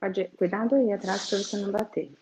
Pode, cuidado aí atrás para você não bater.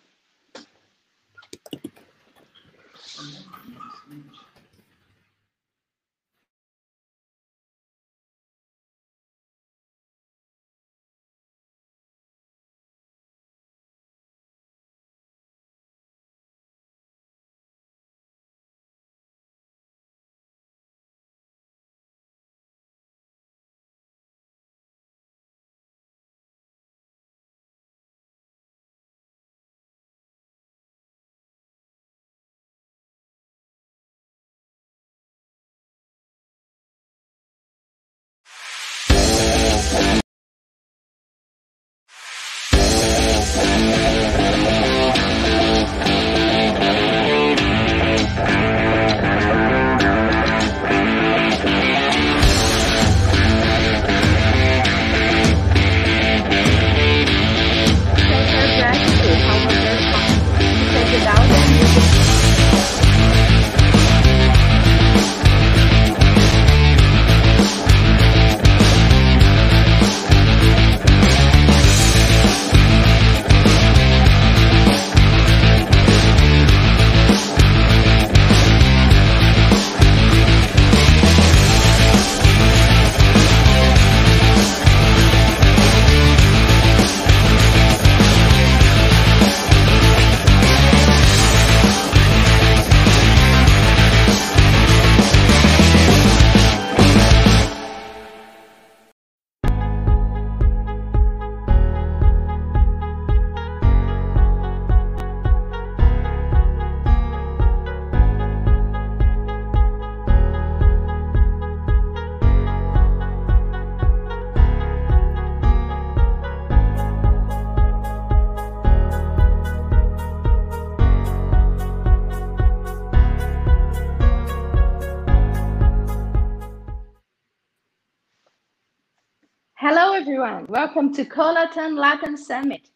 Welcome to CoLatam Latam Summit,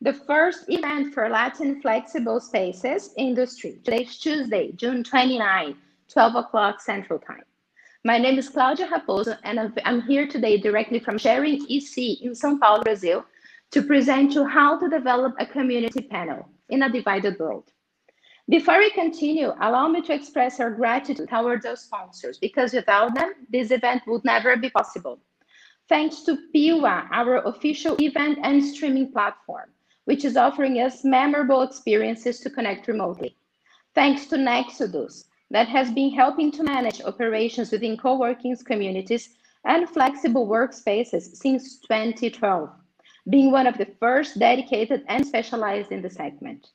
the first event for Latin flexible spaces industry. Today's Tuesday, June 29, 12 o'clock Central Time. My name is Claudia Raposo, and I'm here today directly from Sharing EC in São Paulo, Brazil, to present you how to develop a community panel in a divided world. Before we continue, allow me to express our gratitude towards our sponsors, because without them, this event would never be possible thanks to Piwa, our official event and streaming platform, which is offering us memorable experiences to connect remotely. Thanks to Nexudus, that has been helping to manage operations within co-working communities and flexible workspaces since 2012, being one of the first dedicated and specialized in the segment.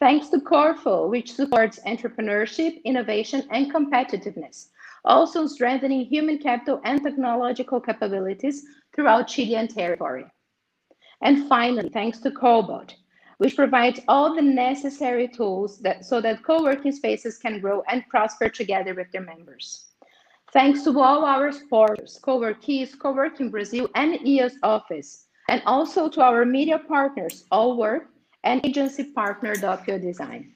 Thanks to Corfo, which supports entrepreneurship, innovation, and competitiveness, also strengthening human capital and technological capabilities throughout Chilean territory. And finally, thanks to Cobot, which provides all the necessary tools that, so that co-working spaces can grow and prosper together with their members. Thanks to all our supporters, Coworkies, Coworking Brazil, and EOS Office, and also to our media partners, All Work, and agency partner Doppio Design.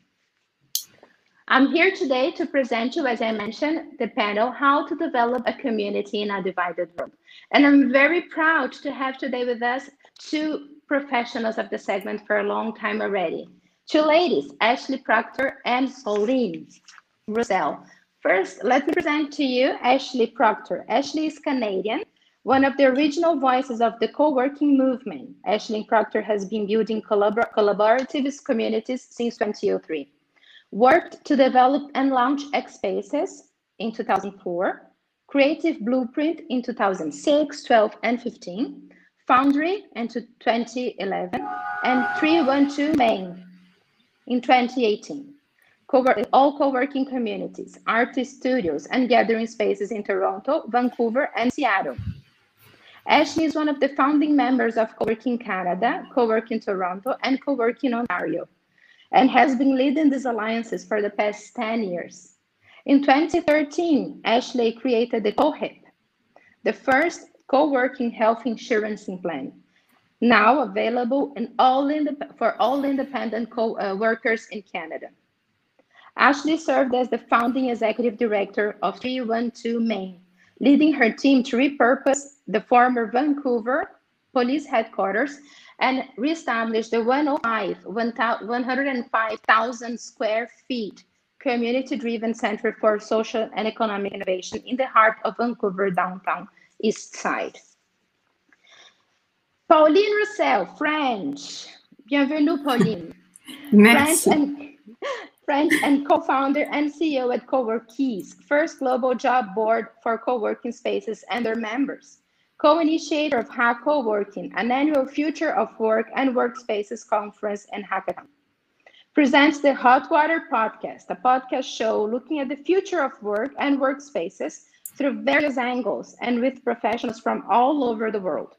I'm here today to present you, as I mentioned, the panel, How to Develop a Community in a Divided World. And I'm very proud to have today with us two professionals of the segment for a long time already. Two ladies, Ashley Proctor and Pauline Roussel. First, let me present to you Ashley Proctor. Ashley is Canadian, one of the original voices of the co-working movement. Ashley Proctor has been building collabor collaborative communities since 2003 worked to develop and launch X Spaces in 2004, Creative Blueprint in 2006, 12, and 15, Foundry in 2011, and 312 Main in 2018. Cover all co-working communities, artist studios, and gathering spaces in Toronto, Vancouver, and Seattle. Ashley is one of the founding members of Co-working Canada, Co-working Toronto, and Co-working Ontario and has been leading these alliances for the past 10 years. In 2013, Ashley created the CoHIP, the first co-working health insurance plan, now available all for all independent uh, in Canada. Ashley served as the founding executive director of 312 Main, leading her team to repurpose the former Vancouver police headquarters and reestablished the 105, 105,000 square feet community-driven center for social and economic innovation in the heart of Vancouver downtown east side. Pauline Roussel, French. Bienvenue, Pauline. Merci. French and, French and co-founder and CEO at Coworkies, first global job board for co-working spaces and their members. Co-initiator of Hack Co-working, an annual future of work and workspaces conference and hackathon. Presents the Hot Water Podcast, a podcast show looking at the future of work and workspaces through various angles and with professionals from all over the world.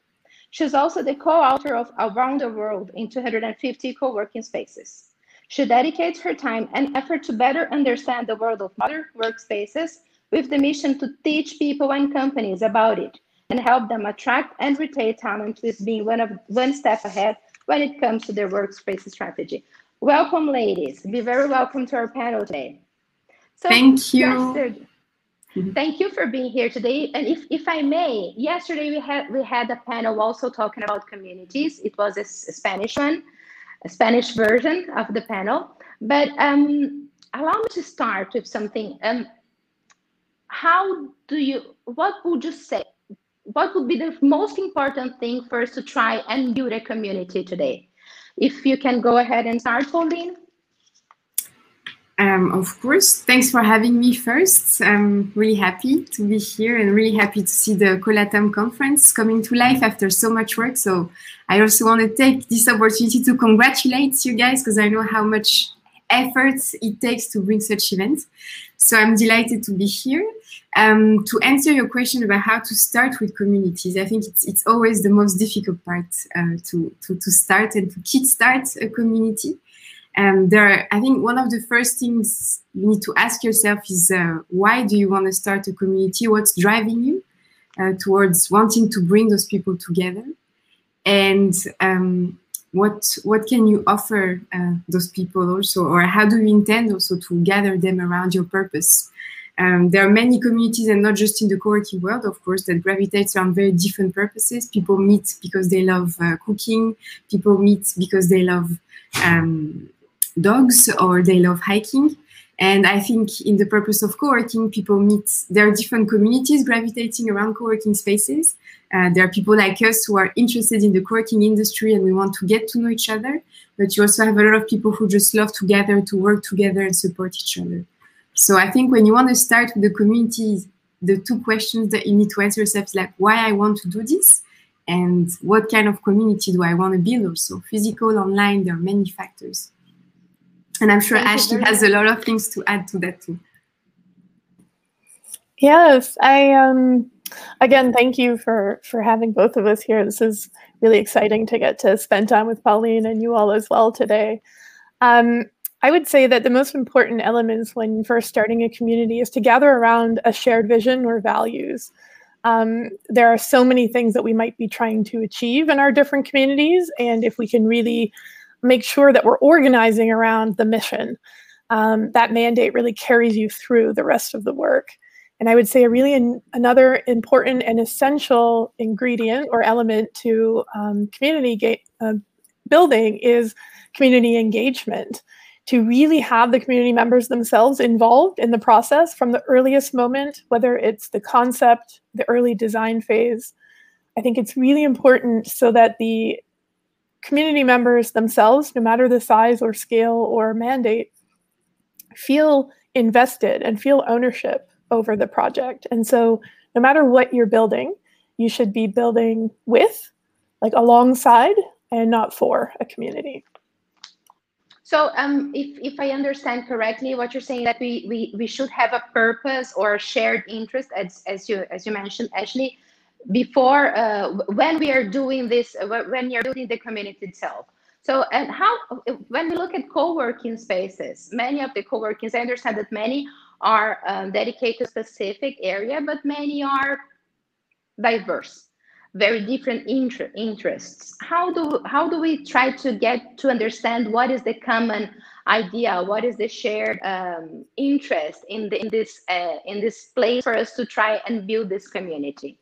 She's also the co-author of Around the World in 250 co-working spaces. She dedicates her time and effort to better understand the world of modern workspaces with the mission to teach people and companies about it and help them attract and retain talent with being one of one step ahead when it comes to their workspace strategy. Welcome, ladies. Be very welcome to our panel today. So Thank you. Thank you for being here today. And if, if I may, yesterday we had we had a panel also talking about communities. It was a, a Spanish one, a Spanish version of the panel. But um, allow me to start with something. Um, how do you? What would you say? What would be the most important thing us to try and build a community today? If you can go ahead and start, Pauline. Um, of course, thanks for having me first. I'm really happy to be here and really happy to see the Colatam conference coming to life after so much work. So I also want to take this opportunity to congratulate you guys because I know how much effort it takes to bring such events. So I'm delighted to be here. Um, to answer your question about how to start with communities, I think it's, it's always the most difficult part uh, to, to, to start and to kickstart a community. Um, there, are, I think one of the first things you need to ask yourself is uh, why do you want to start a community? What's driving you uh, towards wanting to bring those people together? And um, what what can you offer uh, those people also, or how do you intend also to gather them around your purpose? Um, there are many communities, and not just in the co-working world, of course, that gravitate around very different purposes. People meet because they love uh, cooking. People meet because they love um, dogs or they love hiking. And I think in the purpose of co-working, people meet, there are different communities gravitating around co-working spaces. Uh, there are people like us who are interested in the co-working industry and we want to get to know each other. But you also have a lot of people who just love to gather, to work together and support each other. So I think when you want to start with the community, the two questions that you need to answer yourself is like, why I want to do this? And what kind of community do I want to build also? Physical, online, there are many factors. And I'm sure Thank Ashley has a lot of things to add to that too. Yes, I um again thank you for for having both of us here. This is really exciting to get to spend time with Pauline and you all as well today. Um, I would say that the most important elements when first starting a community is to gather around a shared vision or values. Um, there are so many things that we might be trying to achieve in our different communities, and if we can really make sure that we're organizing around the mission. Um, that mandate really carries you through the rest of the work. And I would say a really another important and essential ingredient or element to um, community uh, building is community engagement. To really have the community members themselves involved in the process from the earliest moment, whether it's the concept, the early design phase. I think it's really important so that the community members themselves, no matter the size or scale or mandate, feel invested and feel ownership over the project. And so, no matter what you're building, you should be building with, like alongside, and not for a community. So, um, if, if I understand correctly, what you're saying that we, we we should have a purpose or a shared interest, as as you as you mentioned, Ashley, before uh, when we are doing this uh, when you're building the community itself so and how when we look at co-working spaces many of the co-workings i understand that many are um, dedicated to a specific area but many are diverse very different inter interests. How do how do we try to get to understand what is the common idea what is the shared um, interest in the, in this uh, in this place for us to try and build this community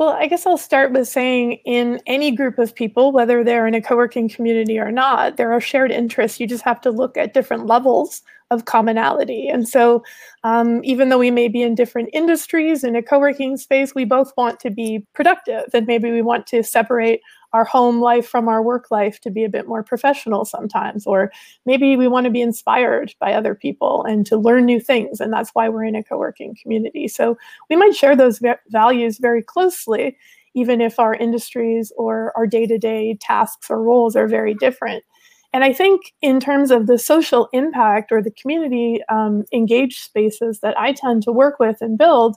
Well, I guess I'll start with saying in any group of people, whether they're in a co working community or not, there are shared interests. You just have to look at different levels of commonality. And so, um, even though we may be in different industries in a co working space, we both want to be productive. And maybe we want to separate our home life from our work life to be a bit more professional sometimes. Or maybe we want to be inspired by other people and to learn new things. And that's why we're in a co working community. So, we might share those values very closely, even if our industries or our day to day tasks or roles are very different. And I think, in terms of the social impact or the community um, engaged spaces that I tend to work with and build,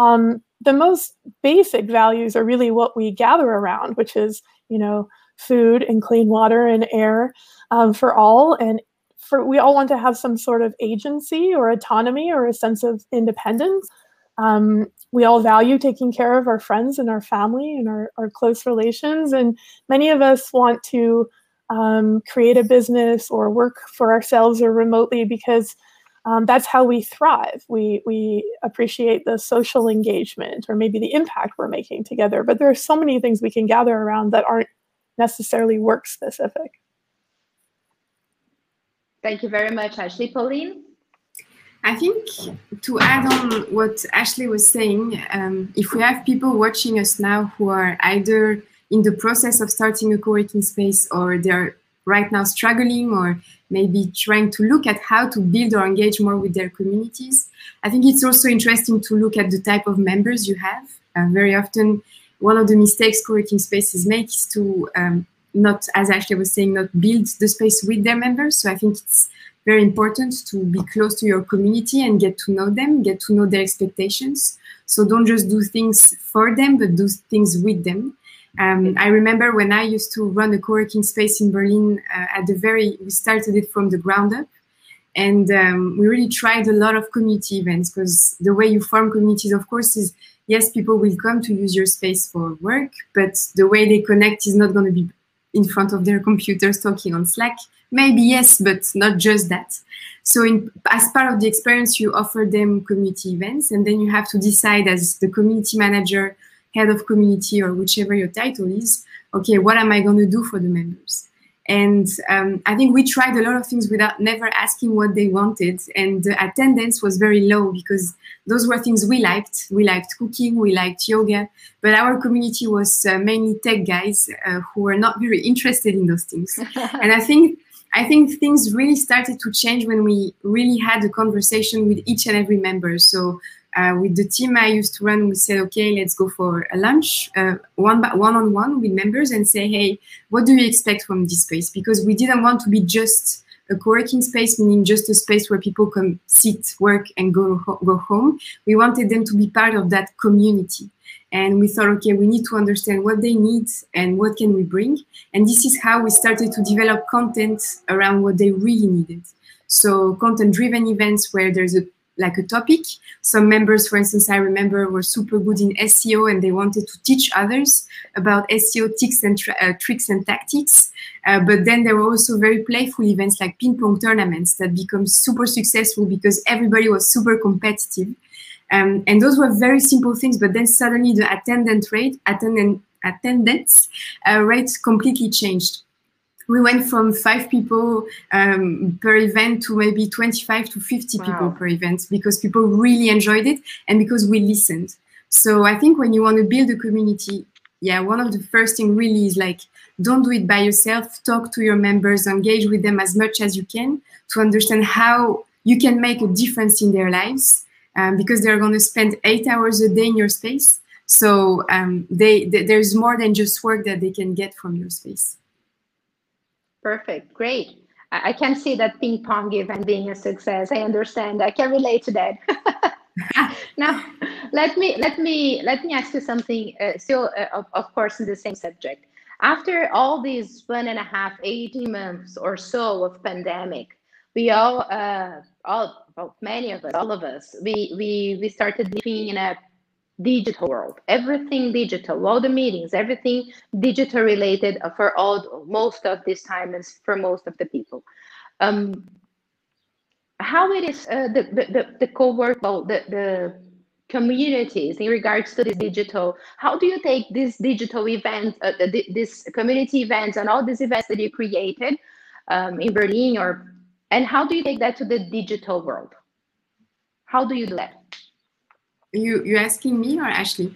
um, the most basic values are really what we gather around, which is, you know, food and clean water and air um, for all. And for we all want to have some sort of agency or autonomy or a sense of independence. Um, we all value taking care of our friends and our family and our, our close relations. And many of us want to um, create a business or work for ourselves or remotely because um, that's how we thrive. We, we appreciate the social engagement or maybe the impact we're making together. But there are so many things we can gather around that aren't necessarily work specific. Thank you very much, Ashley. Pauline? I think to add on what Ashley was saying, um, if we have people watching us now who are either in the process of starting a co-working space or they're right now struggling or maybe trying to look at how to build or engage more with their communities. I think it's also interesting to look at the type of members you have. Uh, very often, one of the mistakes co-working spaces make is to um, not, as Ashley was saying, not build the space with their members. So I think it's very important to be close to your community and get to know them, get to know their expectations. So don't just do things for them, but do things with them. Um, I remember when I used to run a co-working space in Berlin uh, at the very, we started it from the ground up. And um, we really tried a lot of community events because the way you form communities, of course, is yes, people will come to use your space for work, but the way they connect is not going to be in front of their computers talking on Slack. Maybe yes, but not just that. So in, as part of the experience, you offer them community events, and then you have to decide as the community manager head of community or whichever your title is, okay, what am I going to do for the members? And um, I think we tried a lot of things without never asking what they wanted. And the attendance was very low because those were things we liked. We liked cooking, we liked yoga, but our community was uh, mainly tech guys uh, who were not very interested in those things. and I think I think things really started to change when we really had a conversation with each and every member. So uh, with the team I used to run, we said, okay, let's go for a lunch, uh, one one on one with members, and say, hey, what do you expect from this space? Because we didn't want to be just a co-working space, meaning just a space where people come sit, work, and go go home. We wanted them to be part of that community, and we thought, okay, we need to understand what they need and what can we bring. And this is how we started to develop content around what they really needed. So content-driven events where there's a like a topic. Some members, for instance, I remember were super good in SEO and they wanted to teach others about SEO and uh, tricks and tactics. Uh, but then there were also very playful events like ping pong tournaments that become super successful because everybody was super competitive. Um, and those were very simple things, but then suddenly the attendance rate, attendance, attendance uh, rate completely changed we went from five people um, per event to maybe 25 to 50 wow. people per event because people really enjoyed it and because we listened. So I think when you want to build a community, yeah, one of the first thing really is like, don't do it by yourself. Talk to your members, engage with them as much as you can to understand how you can make a difference in their lives um, because they're going to spend eight hours a day in your space. So um, they, they, there's more than just work that they can get from your space. Perfect. Great. I, I can see that ping pong event being a success. I understand. I can relate to that. now, let me let me let me ask you something. Uh, still, uh, of, of course, in the same subject. After all these one and a half, 18 months or so of pandemic, we all, uh, all, well, many of us, all of us, we we we started living in a digital world. Everything digital. All the meetings everything digital related for all most of this time and for most of the people. Um how it is uh, the, the the co-work well, the the communities in regards to this digital how do you take these digital events uh, this community events and all these events that you created um, in berlin or and how do you take that to the digital world? How do you do that you you asking me or ashley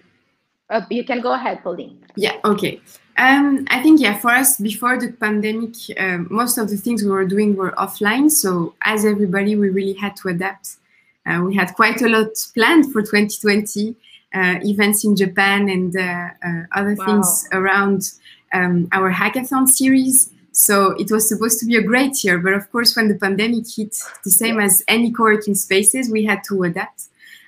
uh, you can go ahead pauline yeah okay um, I think, yeah, for us, before the pandemic, uh, most of the things we were doing were offline. So, as everybody, we really had to adapt. Uh, we had quite a lot planned for 2020, uh, events in Japan and uh, uh, other wow. things around um, our hackathon series. So, it was supposed to be a great year. But of course, when the pandemic hit, the same as any co working spaces, we had to adapt.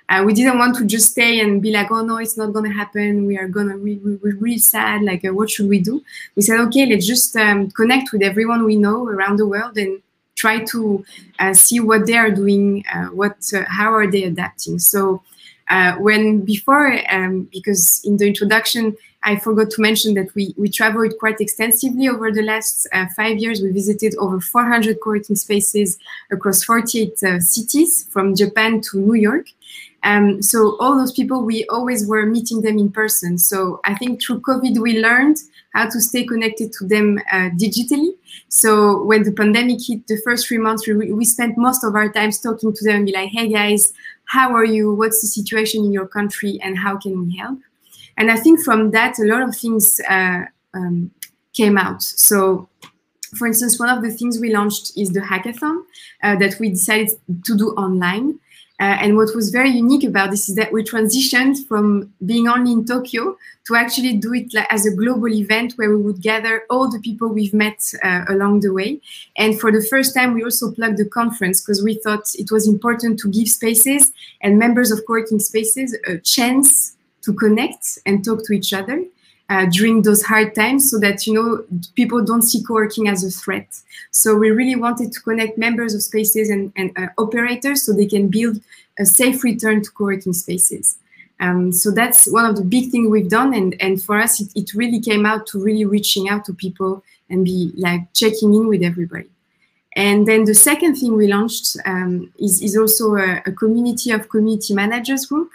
Uh, we didn't want to just stay and be like, oh no, it's not gonna happen. We are gonna we, we, we're really sad. Like, uh, what should we do? We said, okay, let's just um, connect with everyone we know around the world and try to uh, see what they are doing, uh, what uh, how are they adapting. So uh, when before, um, because in the introduction, I forgot to mention that we, we traveled quite extensively over the last uh, five years. We visited over 400 co-working spaces across 48 uh, cities from Japan to New York. Um, so all those people, we always were meeting them in person. So I think through COVID, we learned how to stay connected to them uh, digitally. So when the pandemic hit, the first three months, we, we spent most of our time talking to them be like, hey guys, how are you? What's the situation in your country and how can we help? And I think from that, a lot of things uh, um, came out. So for instance, one of the things we launched is the hackathon uh, that we decided to do online. Uh, and what was very unique about this is that we transitioned from being only in Tokyo to actually do it like, as a global event where we would gather all the people we've met uh, along the way. And for the first time, we also plugged the conference because we thought it was important to give spaces and members of co-working spaces a chance to connect and talk to each other uh, during those hard times so that you know people don't see co-working as a threat. So we really wanted to connect members of spaces and, and uh, operators so they can build a safe return to co-working spaces. Um, so that's one of the big things we've done and, and for us it, it really came out to really reaching out to people and be like checking in with everybody. And then the second thing we launched um, is, is also a, a community of community managers group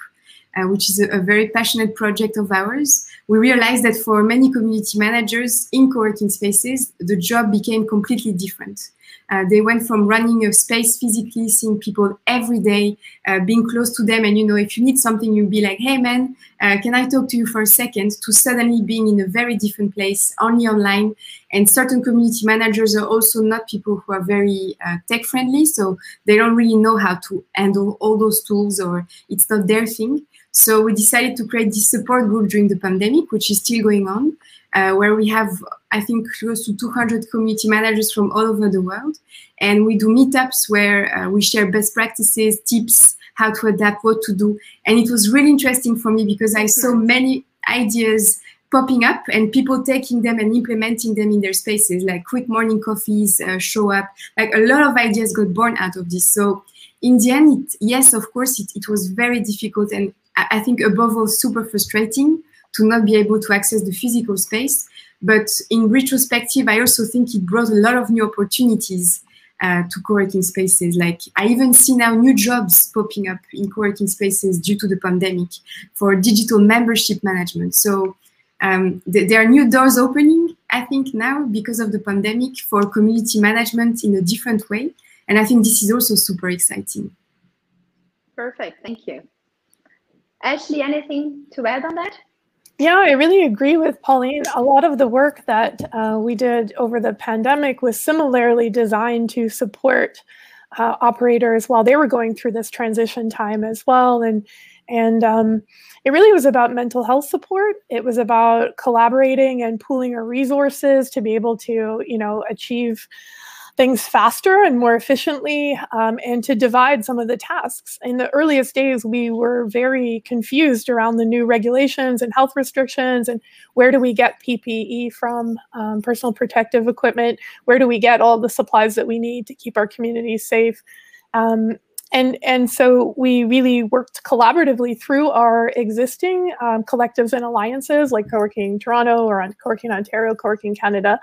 uh, which is a, a, very passionate project of ours, we realized that for many community managers in co-working spaces, the job became completely different. Uh, they went from running a space physically, seeing people every day, uh, being close to them, and you know, if you need something, you'd be like, "Hey, man, uh, can I talk to you for a second? To suddenly being in a very different place, only online. And certain community managers are also not people who are very uh, tech friendly, so they don't really know how to handle all those tools, or it's not their thing. So we decided to create this support group during the pandemic, which is still going on, uh, where we have, I think, close to 200 community managers from all over the world. And we do meetups where uh, we share best practices, tips, how to adapt, what to do. And it was really interesting for me because I saw many ideas popping up and people taking them and implementing them in their spaces, like quick morning coffees, uh, show up. Like a lot of ideas got born out of this. So in the end, it, yes, of course, it, it was very difficult and I think above all super frustrating to not be able to access the physical space. But in retrospective, I also think it brought a lot of new opportunities uh, to co-working spaces. Like I even see now new jobs popping up in co-working spaces due to the pandemic for digital membership management. So um, th there are new doors opening, I think now because of the pandemic for community management in a different way. And I think this is also super exciting. Perfect, thank you. Ashley, anything to add on that? Yeah, I really agree with Pauline. A lot of the work that uh, we did over the pandemic was similarly designed to support uh, operators while they were going through this transition time as well. And and um, it really was about mental health support. It was about collaborating and pooling our resources to be able to, you know, achieve things faster and more efficiently um, and to divide some of the tasks. In the earliest days, we were very confused around the new regulations and health restrictions and where do we get PPE from, um, personal protective equipment, where do we get all the supplies that we need to keep our communities safe. Um, and, and so we really worked collaboratively through our existing um, collectives and alliances like Co-working Toronto or Co-working Ontario, Co-working Canada,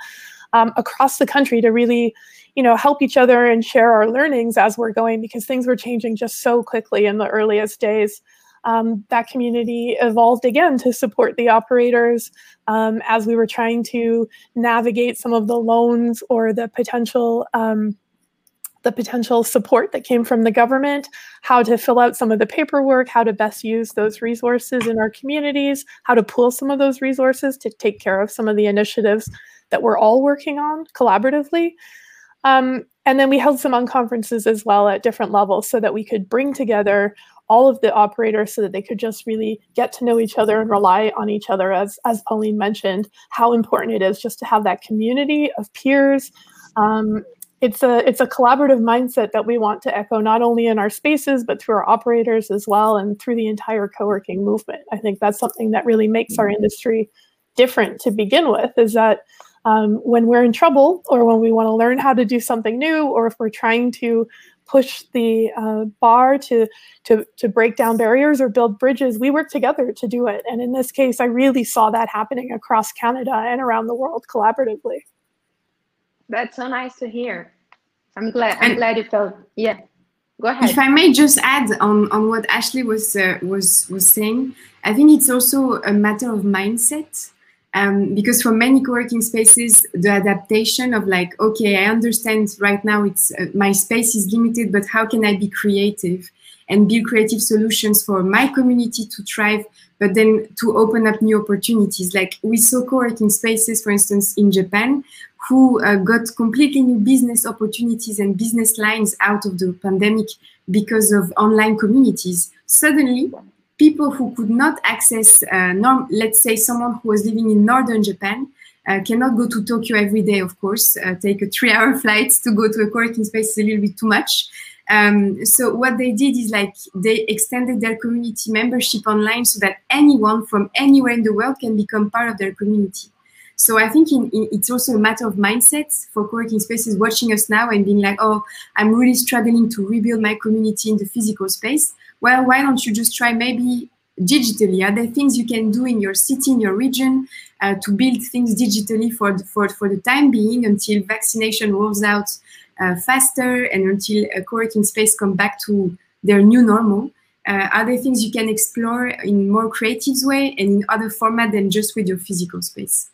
um, across the country to really you know help each other and share our learnings as we're going because things were changing just so quickly in the earliest days. Um, that community evolved again to support the operators um, as we were trying to navigate some of the loans or the potential um, the potential support that came from the government, how to fill out some of the paperwork, how to best use those resources in our communities, how to pool some of those resources to take care of some of the initiatives that we're all working on collaboratively. Um, and then we held some unconferences as well at different levels so that we could bring together all of the operators so that they could just really get to know each other and rely on each other as as Pauline mentioned how important it is just to have that community of peers. Um, it's a it's a collaborative mindset that we want to echo not only in our spaces but through our operators as well and through the entire co-working movement. I think that's something that really makes our industry different to begin with is that um, when we're in trouble or when we want to learn how to do something new or if we're trying to push the uh, bar to, to, to break down barriers or build bridges, we work together to do it. And in this case, I really saw that happening across Canada and around the world collaboratively. That's so nice to hear. I'm glad. I'm and glad you felt. Yeah. Go ahead. If I may just add on, on what Ashley was uh, was was saying, I think it's also a matter of mindset um, because for many co-working spaces the adaptation of like okay i understand right now it's uh, my space is limited but how can i be creative and build creative solutions for my community to thrive but then to open up new opportunities? Like we saw co-working spaces for instance in japan who uh, got completely new business opportunities and business lines out of the pandemic because of online communities. Suddenly people who could not access, uh, norm, let's say someone who was living in northern Japan, uh, cannot go to Tokyo every day, of course, uh, take a three hour flight to go to a co-working space is a little bit too much. Um, so what they did is like they extended their community membership online so that anyone from anywhere in the world can become part of their community. So I think in, in, it's also a matter of mindset for co-working spaces watching us now and being like, oh, I'm really struggling to rebuild my community in the physical space well, why don't you just try maybe digitally? Are there things you can do in your city, in your region, uh, to build things digitally for the, for for the time being until vaccination rolls out uh, faster and until a co-working space come back to their new normal? Uh, are there things you can explore in more creative way and in other format than just with your physical space?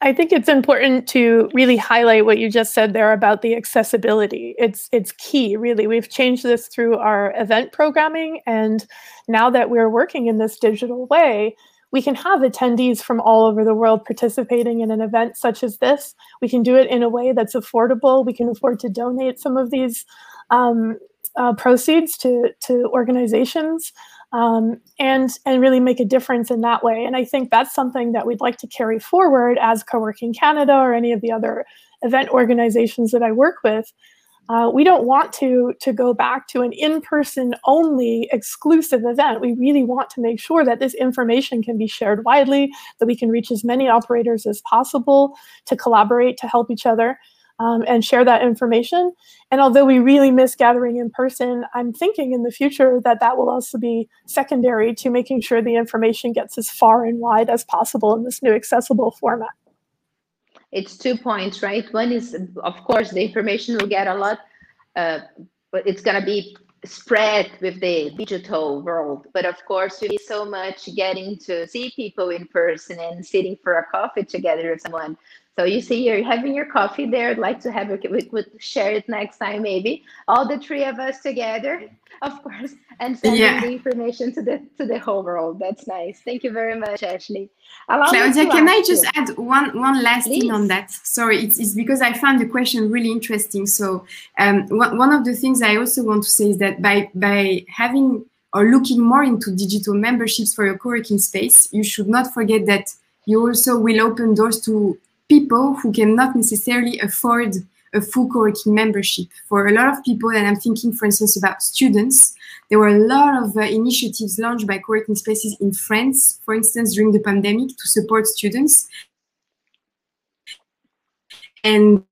I think it's important to really highlight what you just said there about the accessibility. It's it's key, really. We've changed this through our event programming, and now that we're working in this digital way, we can have attendees from all over the world participating in an event such as this. We can do it in a way that's affordable. We can afford to donate some of these um, uh, proceeds to to organizations um, and and really make a difference in that way. And I think that's something that we'd like to carry forward as Co-working Canada or any of the other event organizations that I work with. Uh, we don't want to to go back to an in-person only exclusive event. We really want to make sure that this information can be shared widely, that we can reach as many operators as possible to collaborate to help each other um, and share that information. And although we really miss gathering in person, I'm thinking in the future that that will also be secondary to making sure the information gets as far and wide as possible in this new accessible format. It's two points, right? One is, of course, the information will get a lot, uh, but it's going to be spread with the digital world. But of course, we so much getting to see people in person and sitting for a coffee together with someone. So you see, you're having your coffee there. I'd like to have it. We could share it next time, maybe all the three of us together, of course, and sending yeah. the information to the to the whole world. That's nice. Thank you very much, Ashley. Allow Claudia, can I just you. add one one last Please. thing on that? Sorry, it's, it's because I found the question really interesting. So um, one, one of the things I also want to say is that by by having or looking more into digital memberships for your co-working space, you should not forget that you also will open doors to people who cannot necessarily afford a full co-working membership. For a lot of people, and I'm thinking, for instance, about students, there were a lot of uh, initiatives launched by co-working spaces in France, for instance, during the pandemic to support students. And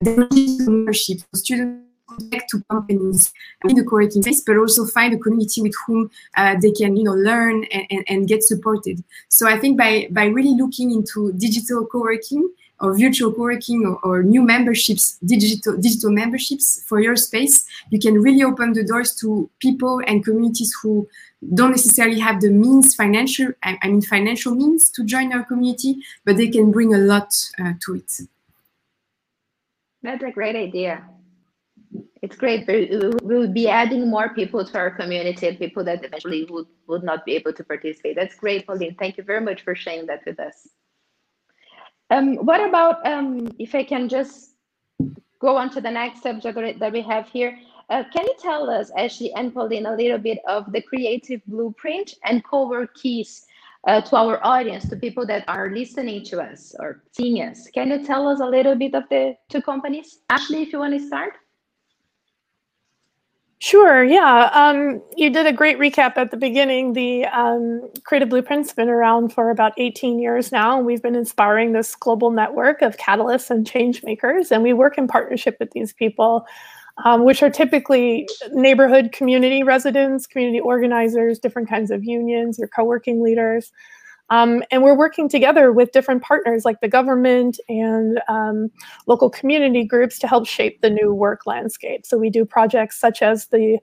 the membership, students connect to companies in the co-working space, but also find a community with whom uh, they can, you know, learn and, and, and, get supported. So I think by by really looking into digital co-working, or virtual co-working or, or, new memberships, digital digital memberships for your space, you can really open the doors to people and communities who don't necessarily have the means, financial, I, mean financial means to join our community, but they can bring a lot uh, to it. That's a great idea. It's great. We'll be adding more people to our community, and people that eventually would, would not be able to participate. That's great, Pauline. Thank you very much for sharing that with us. Um, what about, um, if I can just go on to the next subject that we have here, uh, can you tell us, Ashley and Pauline, a little bit of the creative blueprint and Coworkies uh, to our audience, to people that are listening to us or seeing us? Can you tell us a little bit of the two companies? Ashley, if you want to start. Sure. Yeah. Um, you did a great recap at the beginning. The um, Creative Blueprint's been around for about 18 years now, and we've been inspiring this global network of catalysts and change makers. And we work in partnership with these people, um, which are typically neighborhood community residents, community organizers, different kinds of unions, or co-working leaders. Um, and we're working together with different partners like the government and um, local community groups to help shape the new work landscape. So we do projects such as the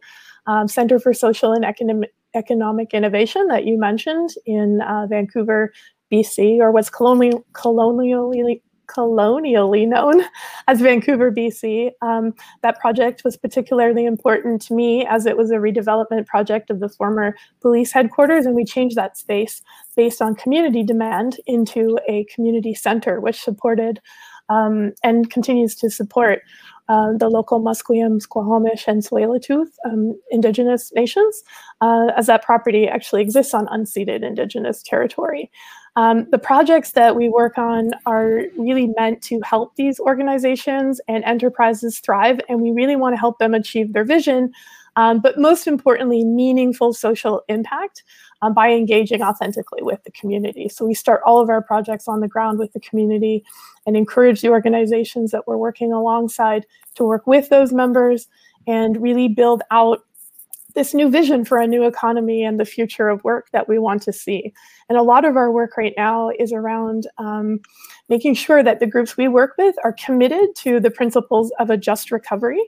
um, Center for Social and Economic, Economic Innovation that you mentioned in uh, Vancouver, BC, or what's colonial, colonially colonially known as Vancouver, BC. Um, that project was particularly important to me as it was a redevelopment project of the former police headquarters, and we changed that space based on community demand into a community center, which supported um, and continues to support uh, the local Musqueam, Squamish, and Tsleil-Waututh um, Indigenous nations, uh, as that property actually exists on unceded Indigenous territory. Um, the projects that we work on are really meant to help these organizations and enterprises thrive, and we really want to help them achieve their vision, um, but most importantly, meaningful social impact um, by engaging authentically with the community. So we start all of our projects on the ground with the community and encourage the organizations that we're working alongside to work with those members and really build out this new vision for a new economy and the future of work that we want to see. And a lot of our work right now is around um, making sure that the groups we work with are committed to the principles of a just recovery.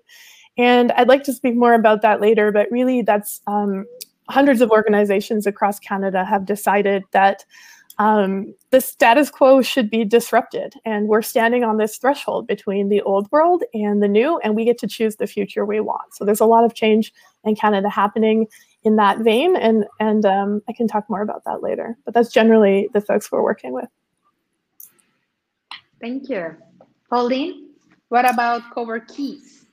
And I'd like to speak more about that later, but really that's um, hundreds of organizations across Canada have decided that um, the status quo should be disrupted. And we're standing on this threshold between the old world and the new, and we get to choose the future we want. So there's a lot of change in Canada happening in that vein, and and um, I can talk more about that later. But that's generally the folks we're working with. Thank you, Pauline. What about Coworkies?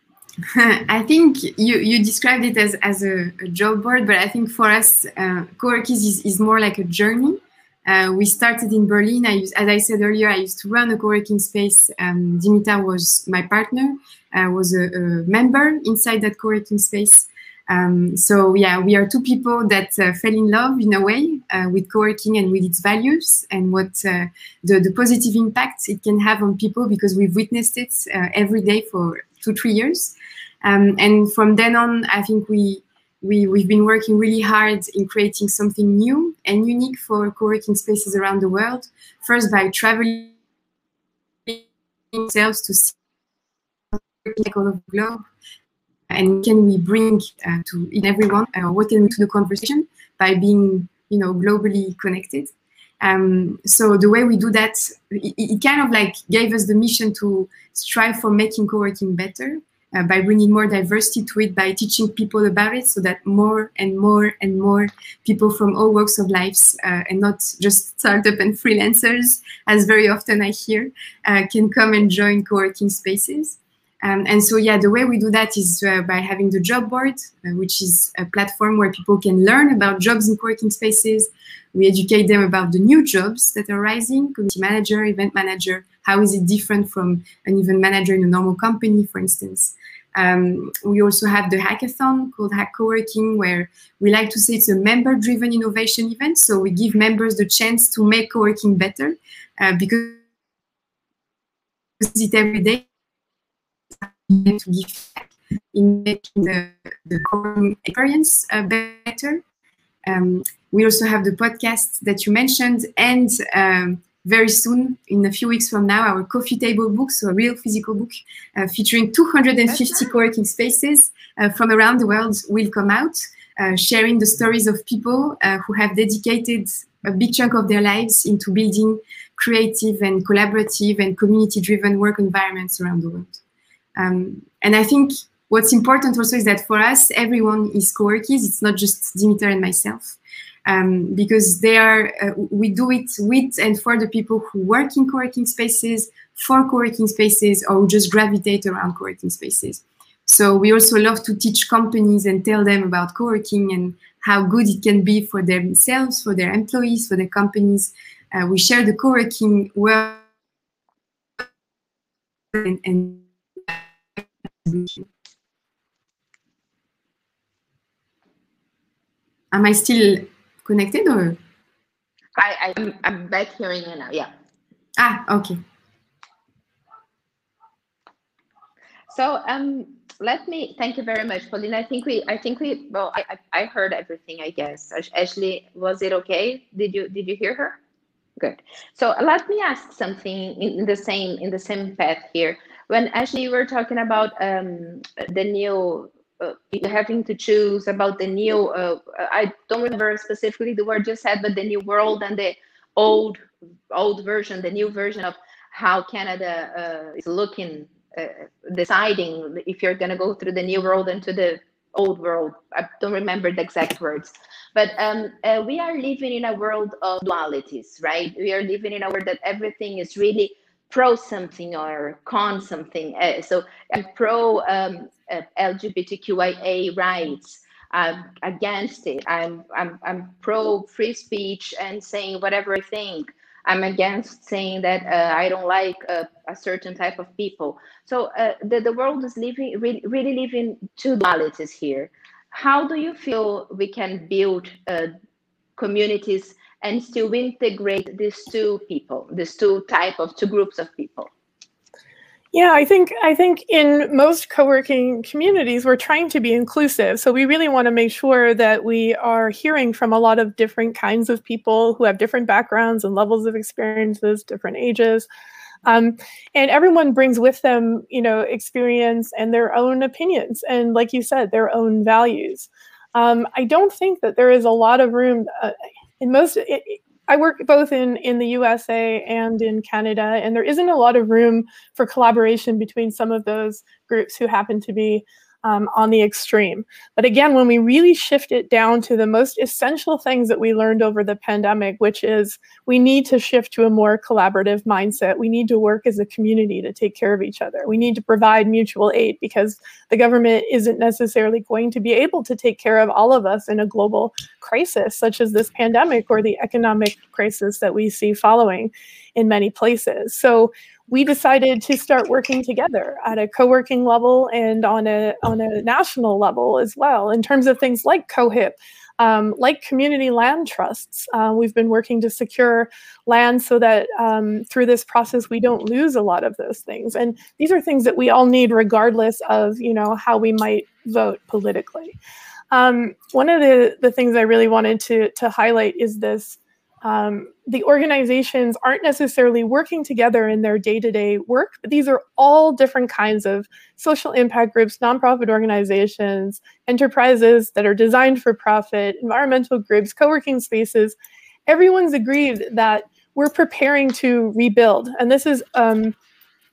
I think you, you described it as, as a, a job board, but I think for us, uh, Coworkies is, is more like a journey. Uh, we started in Berlin. I used, as I said earlier, I used to run a co-working space. Um, Dimitar was my partner, uh, was a, a, member inside that co-working space. Um, so yeah, we are two people that uh, fell in love in a way uh, with co-working and with its values and what uh, the, the positive impact it can have on people because we've witnessed it every day for two, three years. Um, and from then on, I think we, we, we've been working really hard in creating something new and unique for co-working spaces around the world. First by traveling ourselves to see all over the globe. And can we bring uh, to everyone uh, what can we to the conversation by being you know globally connected? Um, so the way we do that it, it, kind of like gave us the mission to strive for making co-working better uh, by bringing more diversity to it by teaching people about it so that more and more and more people from all walks of lives uh, and not just startup and freelancers as very often i hear uh, can come and join co-working spaces um, and so, yeah, the way we do that is uh, by having the job board, uh, which is a platform where people can learn about jobs in co-working spaces. We educate them about the new jobs that are rising, community manager, event manager. How is it different from an event manager in a normal company, for instance? Um, we also have the hackathon called Hack Co-working, where we like to say it's a member-driven innovation event. So we give members the chance to make co-working better uh, because it every day to give back in making the, the experience uh, better. Um, we also have the podcast that you mentioned and um, very soon, in a few weeks from now, our coffee table book, so a real physical book uh, featuring 250 co-working spaces uh, from around the world will come out, uh, sharing the stories of people uh, who have dedicated a big chunk of their lives into building creative and collaborative and community-driven work environments around the world. Um, and I think what's important also is that for us, everyone is co-workers. It's not just Dimitar and myself um, because they are uh, we do it with and for the people who work in co-working spaces, for co-working spaces, or just gravitate around co-working spaces. So we also love to teach companies and tell them about co-working and how good it can be for themselves, for their employees, for their companies. Uh, we share the co-working world and, and Am I still connected or? I, I I'm back hearing you now. Yeah. Ah, okay. So um, let me thank you very much, Pauline. I think we, I think we, well, I, I heard everything. I guess Ashley, was it okay? Did you did you hear her? Good. So let me ask something in the same in the same path here. When Ashley, you were talking about um, the new uh, having to choose about the new uh, i don't remember specifically the word you said but the new world and the old old version the new version of how canada uh, is looking uh, deciding if you're going to go through the new world into the old world. I don't remember the exact words. But um, uh, we are living in a world of dualities right? We are living in a world that everything is really pro something or con something. Uh, so I'm pro um, uh, LGBTQIA rights. I'm against it. I'm, I'm, I'm pro free speech and saying whatever I think. I'm against saying that uh, I don't like a, a, certain type of people. So uh, the, the world is living really, really living two dualities here. How do you feel we can build uh, communities and still integrate these two people, these two type of two groups of people? Yeah, I think I think in most co-working communities we're trying to be inclusive. So we really want to make sure that we are hearing from a lot of different kinds of people who have different backgrounds and levels of experiences, different ages. Um, and everyone brings with them, you know, experience and their own opinions, and like you said, their own values. Um, I don't think that there is a lot of room. Uh, in most I work both in in the USA and in Canada, and there isn't a lot of room for collaboration between some of those groups who happen to be um, on the extreme. But again, when we really shift it down to the most essential things that we learned over the pandemic, which is we need to shift to a more collaborative mindset. We need to work as a community to take care of each other. We need to provide mutual aid because the government isn't necessarily going to be able to take care of all of us in a global crisis, such as this pandemic or the economic crisis that we see following in many places. So we decided to start working together at a co-working level and on a on a national level as well. In terms of things like cohip um, like community land trusts uh, we've been working to secure land so that um, through this process we don't lose a lot of those things. And these are things that we all need regardless of you know how we might vote politically. Um, one of the the things i really wanted to to highlight is this um, the organizations aren't necessarily working together in their day to day work, but these are all different kinds of social impact groups, nonprofit organizations, enterprises that are designed for profit, environmental groups, co working spaces. Everyone's agreed that we're preparing to rebuild. And this is um,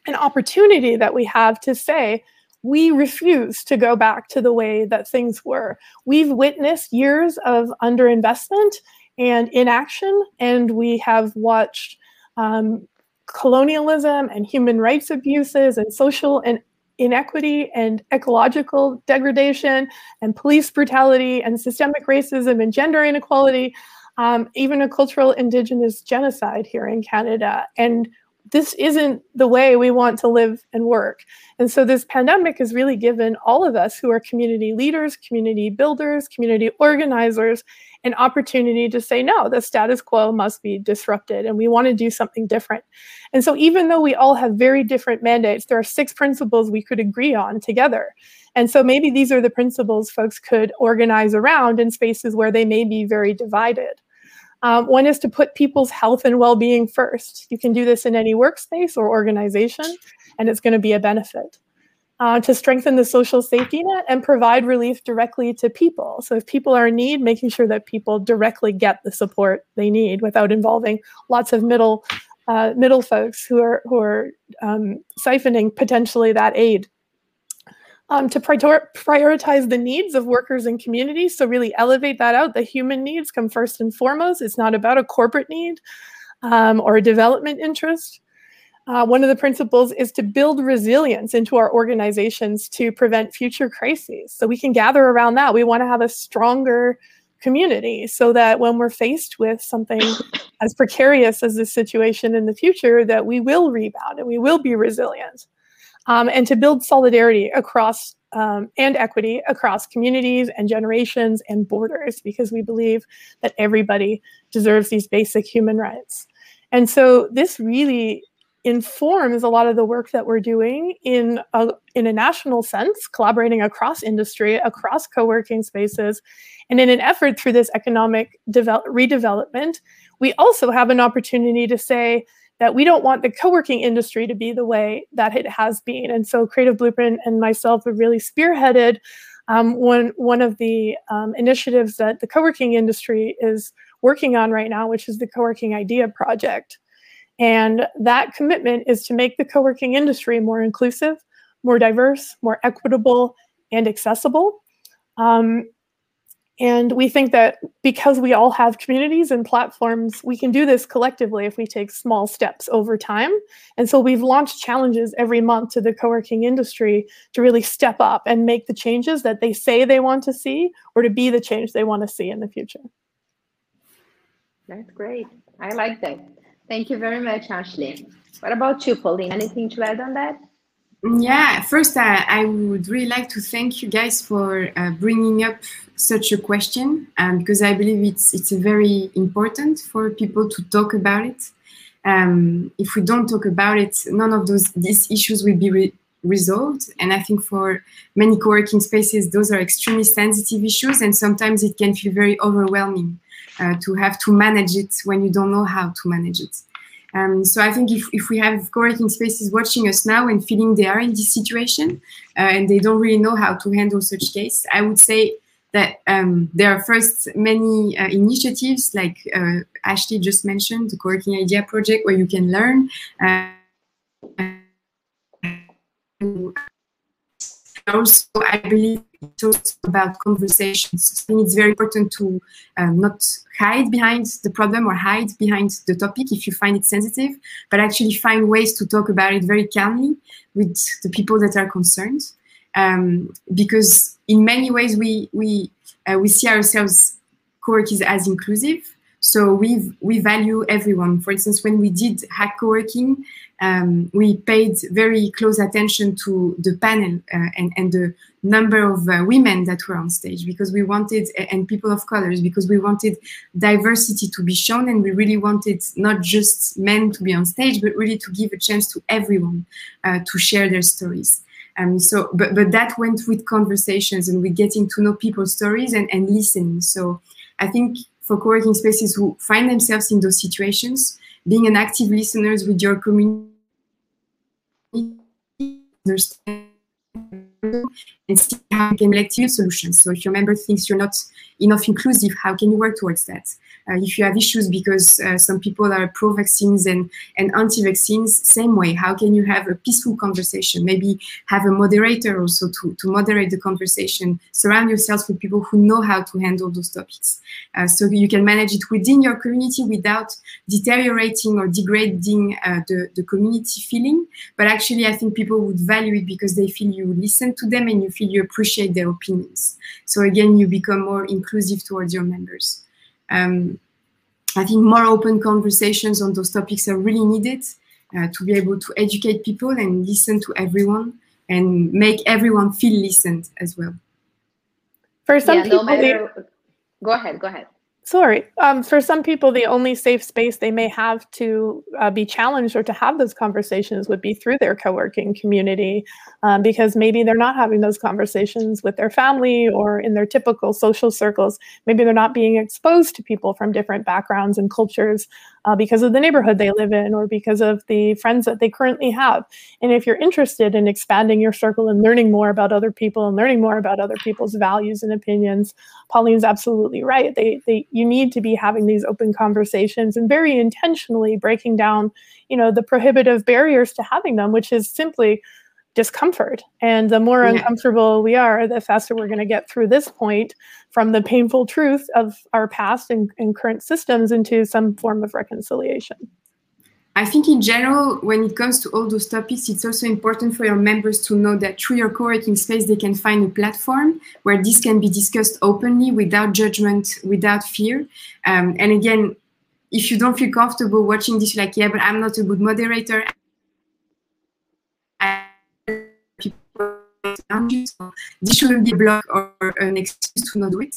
an opportunity that we have to say, we refuse to go back to the way that things were. We've witnessed years of underinvestment and inaction. And we have watched um, colonialism and human rights abuses and social and inequity and ecological degradation and police brutality and systemic racism and gender inequality, um, even a cultural indigenous genocide here in Canada. And this isn't the way we want to live and work. And so this pandemic has really given all of us who are community leaders, community builders, community organizers, an opportunity to say, no, the status quo must be disrupted and we want to do something different. And so, even though we all have very different mandates, there are six principles we could agree on together. And so, maybe these are the principles folks could organize around in spaces where they may be very divided. Um, one is to put people's health and well-being first. You can do this in any workspace or organization, and it's going to be a benefit. Uh, to strengthen the social safety net and provide relief directly to people. So if people are in need, making sure that people directly get the support they need without involving lots of middle uh, middle folks who are who are um, siphoning potentially that aid um, to prior prioritize the needs of workers and communities. So really elevate that out. The human needs come first and foremost. It's not about a corporate need um, or a development interest. Uh, one of the principles is to build resilience into our organizations to prevent future crises. So we can gather around that. We want to have a stronger community so that when we're faced with something as precarious as this situation in the future, that we will rebound and we will be resilient um, and to build solidarity across um, and equity across communities and generations and borders because we believe that everybody deserves these basic human rights. And so this really informs a lot of the work that we're doing in a, in a national sense, collaborating across industry, across co-working spaces. And in an effort through this economic redevelopment, we also have an opportunity to say, that we don't want the co-working industry to be the way that it has been. And so Creative Blueprint and myself have really spearheaded um, one, one of the um, initiatives that the co-working industry is working on right now, which is the Co-working Idea Project. And that commitment is to make the co-working industry more inclusive, more diverse, more equitable, and accessible. Um, and we think that because we all have communities and platforms, we can do this collectively if we take small steps over time. And so we've launched challenges every month to the co-working industry to really step up and make the changes that they say they want to see or to be the change they want to see in the future. That's great. I like that. Thank you very much, Ashley. What about you, Pauline? Anything to add on that? Yeah, first, I, I would really like to thank you guys for uh, bringing up such a question um, because I believe it's it's very important for people to talk about it. Um, if we don't talk about it, none of those these issues will be re resolved. And I think for many co-working spaces, those are extremely sensitive issues, and sometimes it can feel very overwhelming uh, to have to manage it when you don't know how to manage it. Um, so I think if, if we have co-working spaces watching us now and feeling they are in this situation uh, and they don't really know how to handle such case, I would say that um, there are first many uh, initiatives like uh, Ashley just mentioned, the Co-working Idea Project, where you can learn. Also, I believe it's also about conversations. I think it's very important to um, not hide behind the problem or hide behind the topic if you find it sensitive, but actually find ways to talk about it very calmly with the people that are concerned um, because in many ways we we uh, we see ourselves co-workers as inclusive. So we we value everyone. For instance, when we did hack co-working, um, we paid very close attention to the panel uh, and, and the number of uh, women that were on stage because we wanted, and people of colors, because we wanted diversity to be shown and we really wanted not just men to be on stage, but really to give a chance to everyone uh, to share their stories. Um, so, but, but that went with conversations and with getting to know people's stories and, and listening. So I think for co-working spaces who find themselves in those situations, being an active listeners with your community, understand and see how you can collective solutions. So if your member thinks you're not enough inclusive, how can you work towards that? Uh, if you have issues because uh, some people are pro-vaccines and, and anti-vaccines, same way, how can you have a peaceful conversation? Maybe have a moderator also to, to moderate the conversation. Surround yourself with people who know how to handle those topics. Uh, so you can manage it within your community without deteriorating or degrading the, the community feeling. But actually, I think people would value it because they feel you listen to them and you feel you appreciate their opinions. So again, you become more inclusive towards your members. Um, I think more open conversations on those topics are really needed uh, to be able to educate people and listen to everyone and make everyone feel listened as well. For some yeah, people, no matter, go ahead, go ahead. Sorry. Um, for some people, the only safe space they may have to uh, be challenged or to have those conversations would be through their co working community um, because maybe they're not having those conversations with their family or in their typical social circles. Maybe they're not being exposed to people from different backgrounds and cultures uh, because of the neighborhood they live in or because of the friends that they currently have. And if you're interested in expanding your circle and learning more about other people and learning more about other people's values and opinions, Pauline's absolutely right. They, they, you need to be having these open conversations and very intentionally breaking down, you know, the prohibitive barriers to having them, which is simply discomfort. And the more yeah. uncomfortable we are, the faster we're going to get through this point from the painful truth of our past and, and current systems into some form of reconciliation. I think in general, when it comes to all those topics, it's also important for your members to know that through your co-working space, they can find a platform where this can be discussed openly without judgment, without fear. Um, and again, if you don't feel comfortable watching this, like, yeah, but I'm not a good moderator. this shouldn't be a block or an excuse to not do it.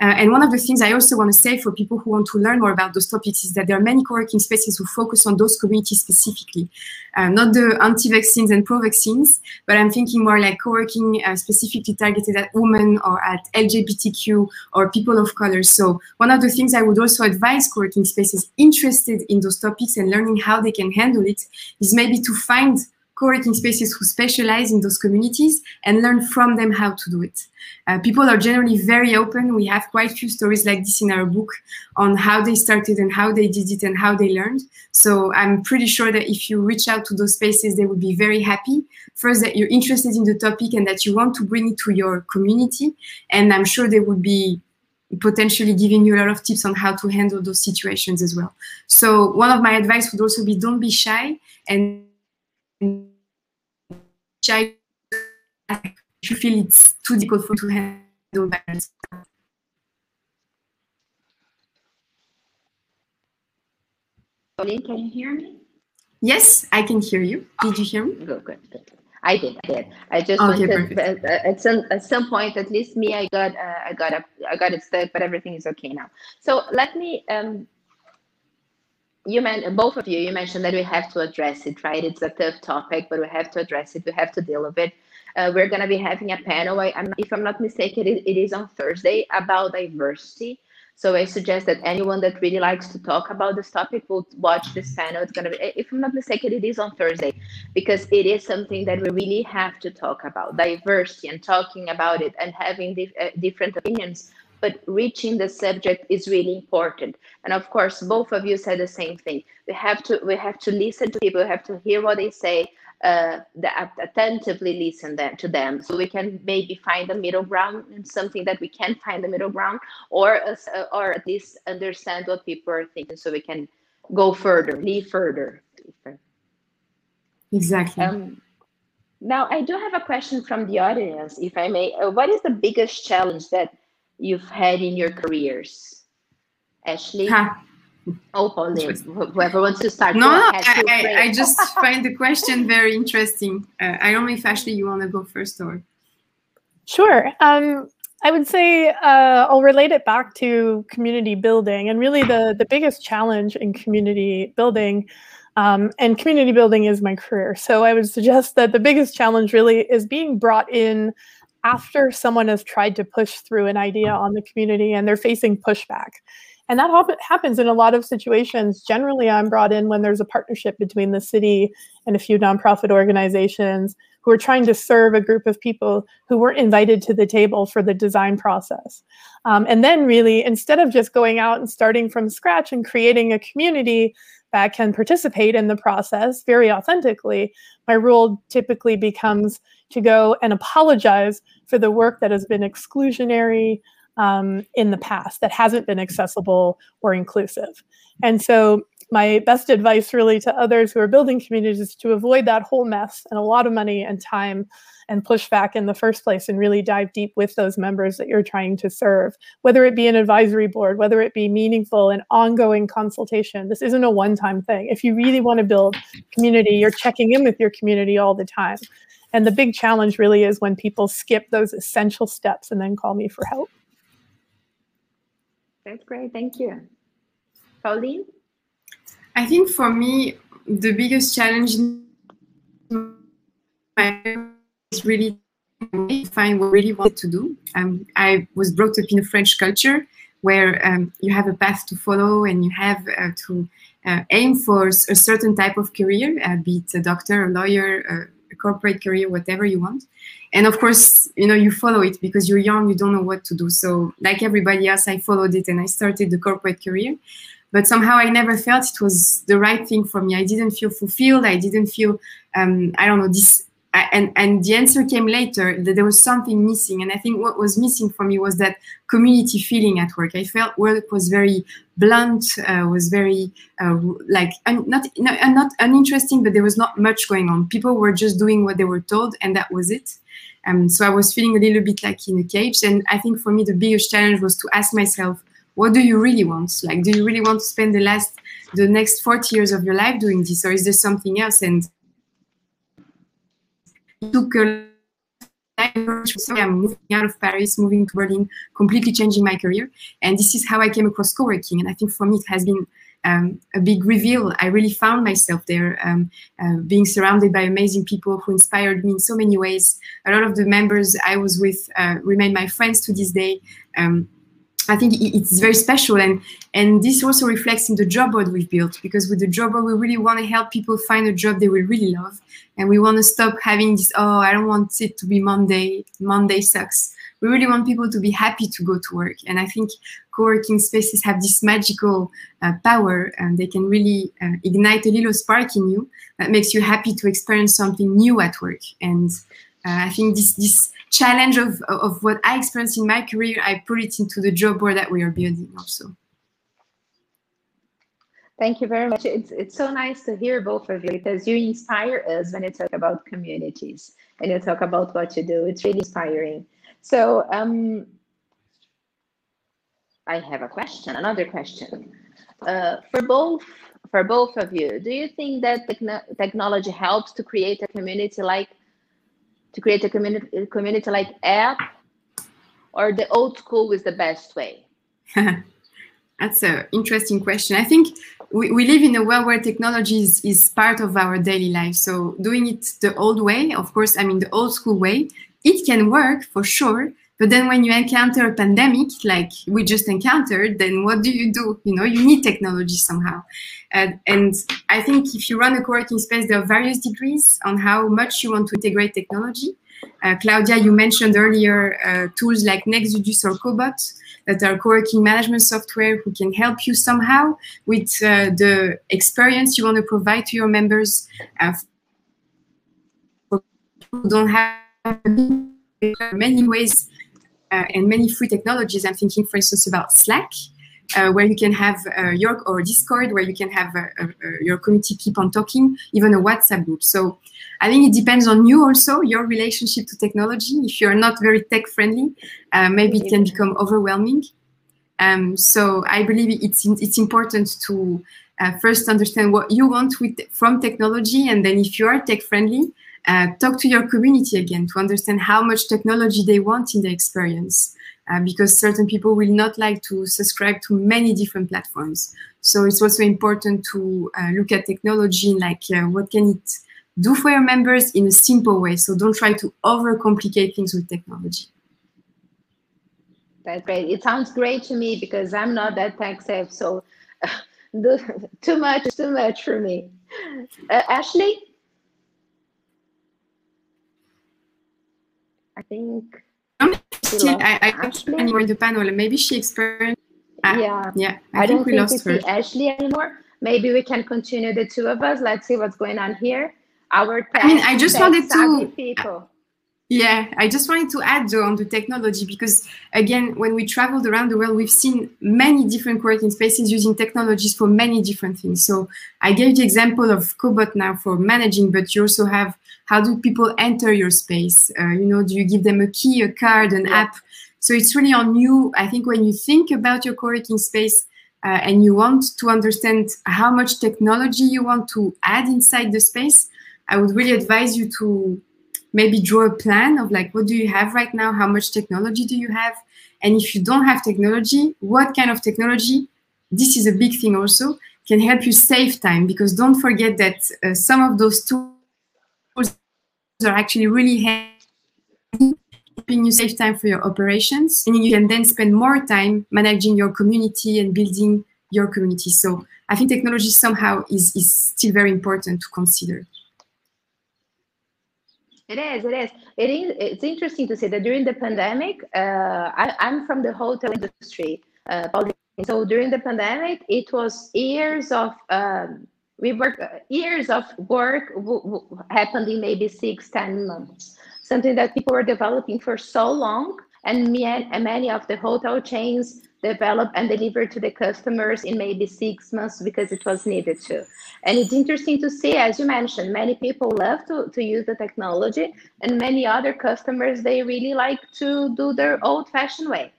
Uh, and one of the things I also want to say for people who want to learn more about those topics is that there are many co-working spaces who focus on those communities specifically, uh, not the anti-vaccines and pro-vaccines, but I'm thinking more like co-working uh, specifically targeted at women or at LGBTQ or people of color. So one of the things I would also advise co-working spaces interested in those topics and learning how they can handle it is maybe to find co-working spaces who specialize in those communities and learn from them how to do it. Uh, people are generally very open. We have quite a few stories like this in our book on how they started and how they did it and how they learned. So I'm pretty sure that if you reach out to those spaces, they would be very happy. First, that you're interested in the topic and that you want to bring it to your community. And I'm sure they would be potentially giving you a lot of tips on how to handle those situations as well. So one of my advice would also be don't be shy and if you feel it's too difficult to handle. Pauline, can you hear me? Yes, I can hear you. Did you hear me? Good, good, good. I did. I did. I just okay, wanted uh, at some at some point, at least me, I got uh, I got up, I got it stuck, but everything is okay now. So let me um, you meant both of you you mentioned that we have to address it right? It's a tough topic but we have to address it we have to deal with it. Uh, we're going to be having a panel I, I'm, if i'm not mistaken it, it is on thursday about diversity. So i suggest that anyone that really likes to talk about this topic will watch this panel. It's going to be if i'm not mistaken it is on thursday because it is something that we really have to talk about diversity and talking about it and having uh, different opinions but reaching the subject is really important. And of course, both of you said the same thing. We have to we have to listen to people. We have to hear what they say. Uh, that attentively listen them, to them, so we can maybe find a middle ground and something that we can find the middle ground, or uh, or at least understand what people are thinking, so we can go further, lead further. Exactly. Um, now, I do have a question from the audience, if I may. Uh, what is the biggest challenge that you've had in your careers? Ashley? Huh. Oh, Pauline, whoever wants to start. No, no I, I, I, just find the question very interesting. Uh, I don't know if Ashley, you want to go first or. Sure. Um, I would say uh, I'll relate it back to community building, and really the the biggest challenge in community building. Um, and community building is my career. So I would suggest that the biggest challenge really is being brought in after someone has tried to push through an idea on the community and they're facing pushback. And that happens in a lot of situations. Generally, I'm brought in when there's a partnership between the city and a few nonprofit organizations who are trying to serve a group of people who weren't invited to the table for the design process. Um, and then, really, instead of just going out and starting from scratch and creating a community that can participate in the process very authentically, my role typically becomes to go and apologize for the work that has been exclusionary um, in the past, that hasn't been accessible or inclusive. And so, my best advice really to others who are building communities is to avoid that whole mess and a lot of money and time and pushback in the first place and really dive deep with those members that you're trying to serve, whether it be an advisory board, whether it be meaningful and ongoing consultation. This isn't a one time thing. If you really want to build community, you're checking in with your community all the time. And the big challenge really is when people skip those essential steps and then call me for help. That's great. Thank you. Pauline? I think for me, the biggest challenge is really find what I really wanted to do. Um, I was brought up in a French culture where um, you have a path to follow and you have uh, to uh, aim for a certain type of career, uh, be it a doctor, a lawyer, uh, a corporate career, whatever you want. And of course, you know, you follow it because you're young, you don't know what to do. So, like everybody else, I followed it and I started the corporate career. But somehow I never felt it was the right thing for me. I didn't feel fulfilled. I didn't feel, um, I don't know, this and and the answer came later that there was something missing. And i think what was missing for me was that community feeling at work. I felt work was very blunt uh, was very uh, like un, not not, not uninteresting but there was not much going on. People were just doing what they were told and that was it. Um, so i was feeling a little bit like in a cage. And i think for me the biggest challenge was to ask myself what do you really want? Like do you really want to spend the last the next 40 years of your life doing this or is there something else? And took a I'm moving out of Paris, moving to Berlin, completely changing my career. And this is how I came across co-working. And I think for me, it has been um, a big reveal. I really found myself there, um, uh, being surrounded by amazing people who inspired me in so many ways. A lot of the members I was with uh, remain my friends to this day. Um, I think it's very special, and and this also reflects in the job board we've built because with the job board we really want to help people find a job they will really love, and we want to stop having this oh I don't want it to be Monday Monday sucks. We really want people to be happy to go to work, and I think co-working spaces have this magical uh, power, and they can really uh, ignite a little spark in you that makes you happy to experience something new at work, and uh, I think this this challenge of, of what I experienced in my career, I put it into the job board that we are building also. Thank you very much. It's, it's so nice to hear both of you because you inspire us when you talk about communities and you talk about what you do. It's really inspiring. So um, I have a question, another question. Uh, for both for both of you, do you think that technology helps to create a community like to create a community, community like app or the old school is the best way? That's an interesting question. I think we, we live in a world where technology is, is part of our daily life. So doing it the old way, of course, I mean the old school way, it can work for sure. But then when you encounter a pandemic, like we just encountered, then what do you do? You know, you need technology somehow. And, I think if you run a co-working space, there are various degrees on how much you want to integrate technology. Uh, Claudia, you mentioned earlier uh, tools like Nexudus or Cobot that are co-working management software who can help you somehow with uh, the experience you want to provide to your members. Uh, who don't have many ways and many free technologies. I'm thinking, for instance, about Slack, uh, where you can have uh, your or Discord, where you can have your community keep on talking, even a WhatsApp group. So I think it depends on you also, your relationship to technology. If you're not very tech friendly, maybe it can become overwhelming. Um, so I believe it's it's important to uh, first understand what you want with from technology, and then if you are tech friendly, uh, talk to your community again to understand how much technology they want in the experience. Uh, because certain people will not like to subscribe to many different platforms. So it's also important to uh, look at technology like uh, what can it do for your members in a simple way. So don't try to overcomplicate things with technology. That's great. It sounds great to me because I'm not that tech savvy. So too much too much for me. Uh, Ashley? I think. Still, I, I can't anymore in the panel. Maybe she experienced. Uh, yeah. Yeah. I, I don't think we lost her. see Ashley anymore. Maybe we can continue the two of us. Let's see what's going on here. Our I mean, I just wanted to. People. Yeah, I just wanted to add though on the technology because again, when we traveled around the world, we've seen many different working spaces using technologies for many different things. So I gave the example of Cobot now for managing, but you also have how do people enter your space? Uh, you know, do you give them a key, a card, an yeah. app? So it's really on you. I think when you think about your co-working space uh, and you want to understand how much technology you want to add inside the space, I would really advise you to maybe draw a plan of like, what do you have right now? How much technology do you have? And if you don't have technology, what kind of technology? This is a big thing also, can help you save time because don't forget that uh, some of those tools are actually really helping you save time for your operations and you can then spend more time managing your community and building your community. So I think technology somehow is, is still very important to consider. It is. It is. It is. It's interesting to see that during the pandemic, uh, I, am from the hotel industry, uh, so during the pandemic, it was years of um, we work years of work happened in maybe six, ten months. Something that people were developing for so long, and, me and many of the hotel chains develop and deliver to the customers in maybe six months because it was needed to. And it's interesting to see, as you mentioned, many people love to, to use the technology and many other customers, they really like to do their old fashioned way.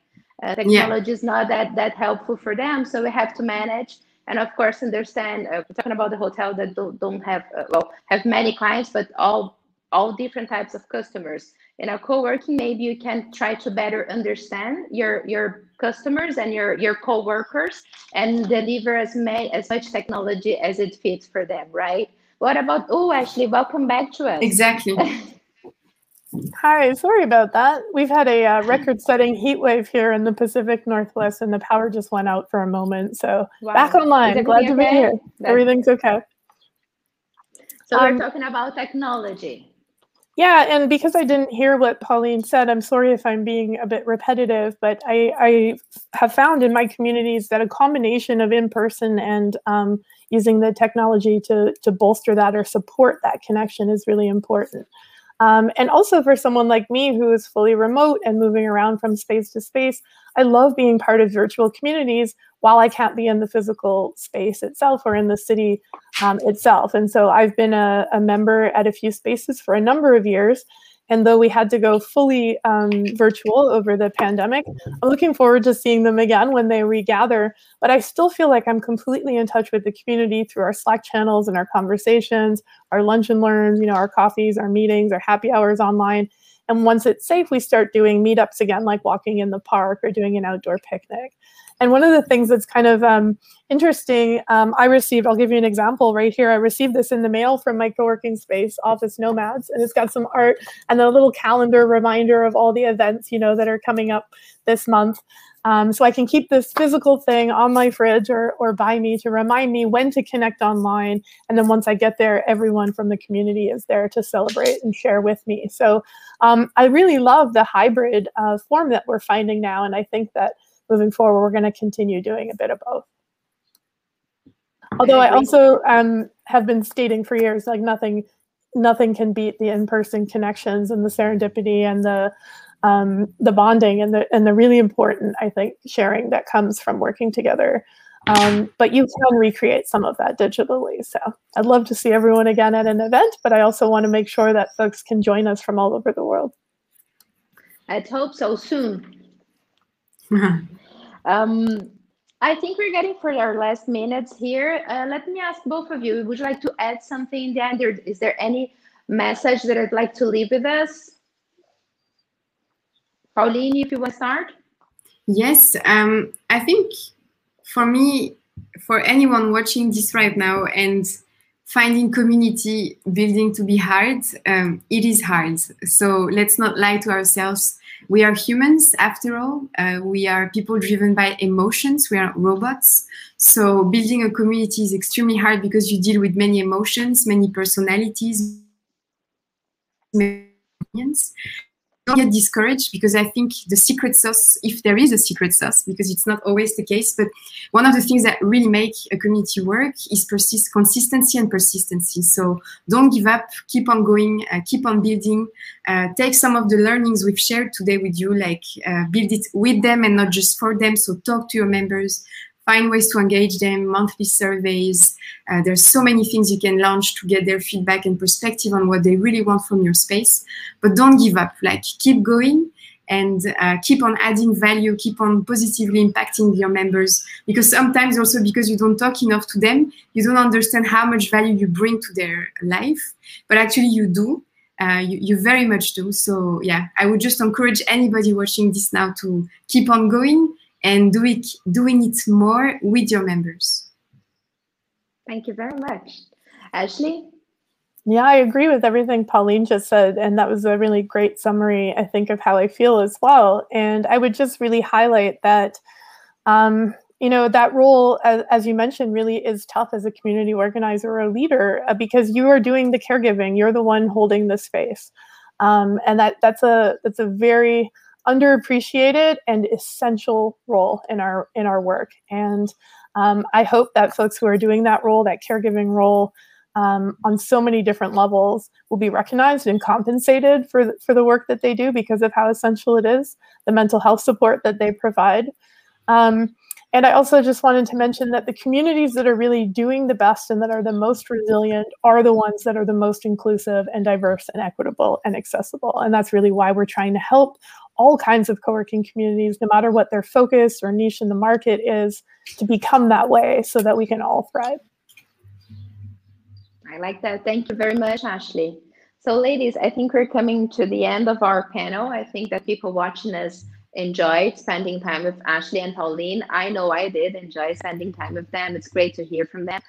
Uh, technology yeah. is not that, that helpful for them. So we have to manage and of course understand, uh, we're talking about the hotel that don't, don't have, uh, well, have many clients, but all, all different types of customers. In a co-working maybe you can try to better understand your your customers and your your co-workers and deliver as many as much technology as it fits for them right? What about oh ashley welcome back to us. Exactly Hi, sorry about that. We've had a uh, record-setting heat wave here in the Pacific Northwest, and the power just went out for a moment. So wow. back online. Glad to okay? be here. That's... Everything's okay. So um, we're talking about technology. Yeah, and because I didn't hear what Pauline said, I'm sorry if I'm being a bit repetitive, but I, I have found in my communities that a combination of in person and um, using the technology to, to bolster that or support that connection is really important. Um, and also for someone like me who is fully remote and moving around from space to space, I love being part of virtual communities while I can't be in the physical space itself or in the city um, itself. And so I've been a, a member at a few spaces for a number of years. And though we had to go fully um, virtual over the pandemic, I'm looking forward to seeing them again when they regather. But I still feel like I'm completely in touch with the community through our Slack channels and our conversations, our lunch and learns, you know, our coffees, our meetings, our happy hours online. And once it's safe, we start doing meetups again, like walking in the park or doing an outdoor picnic. And one of the things that's kind of um, interesting, um, I received, I'll give you an example right here. I received this in the mail from my co-working space, Office Nomads, and it's got some art and a little calendar reminder of all the events, you know, that are coming up this month. Um, so I can keep this physical thing on my fridge or, or by me to remind me when to connect online. And then once I get there, everyone from the community is there to celebrate and share with me. So um, I really love the hybrid uh, form that we're finding now. And I think that moving forward, we're going to continue doing a bit of both. Although I also um, have been stating for years, like nothing, nothing can beat the in-person connections and the serendipity and the um, the bonding and the and the really important, I think, sharing that comes from working together. Um, but you can recreate some of that digitally. So I'd love to see everyone again at an event, but I also want to make sure that folks can join us from all over the world. I'd hope so soon. um, I think we're getting for our last minutes here. Uh, let me ask both of you, would you like to add something in the? Is there any message that I'd like to leave with us? Pauline, if you want to start. Yes, um, I think for me, for anyone watching this right now and finding community building to be hard, um, it is hard. So let's not lie to ourselves. We are humans after all. Uh, we are people driven by emotions. We are robots. So building a community is extremely hard because you deal with many emotions, many personalities, many opinions don't get discouraged because I think the secret sauce, if there is a secret sauce, because it's not always the case, but one of the things that really make a community work is persist consistency and persistency. So don't give up, keep on going, uh, keep on building, uh, take some of the learnings we've shared today with you, like uh, build it with them and not just for them. So talk to your members, find ways to engage them, monthly surveys. Uh, there's so many things you can launch to get their feedback and perspective on what they really want from your space. But don't give up, like keep going and uh, keep on adding value, keep on positively impacting your members. Because sometimes also because you don't talk enough to them, you don't understand how much value you bring to their life, but actually you do. Uh, you, you very much do. So yeah, I would just encourage anybody watching this now to keep on going and do it, doing it more with your members. Thank you very much. Ashley? Yeah, I agree with everything Pauline just said. And that was a really great summary, I think, of how I feel as well. And I would just really highlight that, um, you know, that role, as, as, you mentioned, really is tough as a community organizer or a leader uh, because you are doing the caregiving. You're the one holding the space. Um, and that that's a that's a very underappreciated and essential role in our in our work. And um, I hope that folks who are doing that role, that caregiving role, um, on so many different levels will be recognized and compensated for, for the work that they do because of how essential it is, the mental health support that they provide. Um, and I also just wanted to mention that the communities that are really doing the best and that are the most resilient are the ones that are the most inclusive and diverse and equitable and accessible. And that's really why we're trying to help all kinds of co-working communities, no matter what their focus or niche in the market is, to become that way so that we can all thrive. I like that. Thank you very much, Ashley. So ladies, I think we're coming to the end of our panel. I think that people watching us enjoyed spending time with Ashley and Pauline. I know I did enjoy spending time with them. It's great to hear from them.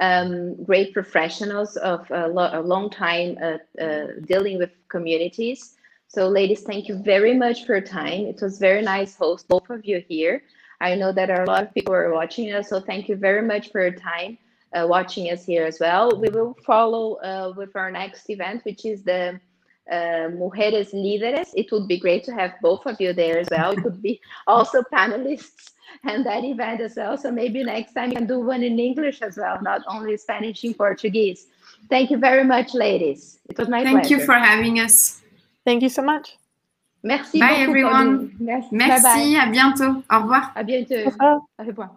Um, great professionals of a, lo a long time uh, uh, dealing with communities. So ladies, thank you very much for your time. It was very nice host both of you here. I know that a lot of people are watching us, so thank you very much for your time uh, watching us here as well. We will follow uh, with our next event, which is the uh, Mujeres Líderes. It would be great to have both of you there as well. It could be also panelists and that event as well. So maybe next time you can do one in English as well, not only Spanish and Portuguese. Thank you very much, ladies. It was my Thank pleasure. you for having us. Thank you so much. Merci bye everyone. Merci, Merci à bientôt. Au revoir. À bientôt. Au revoir.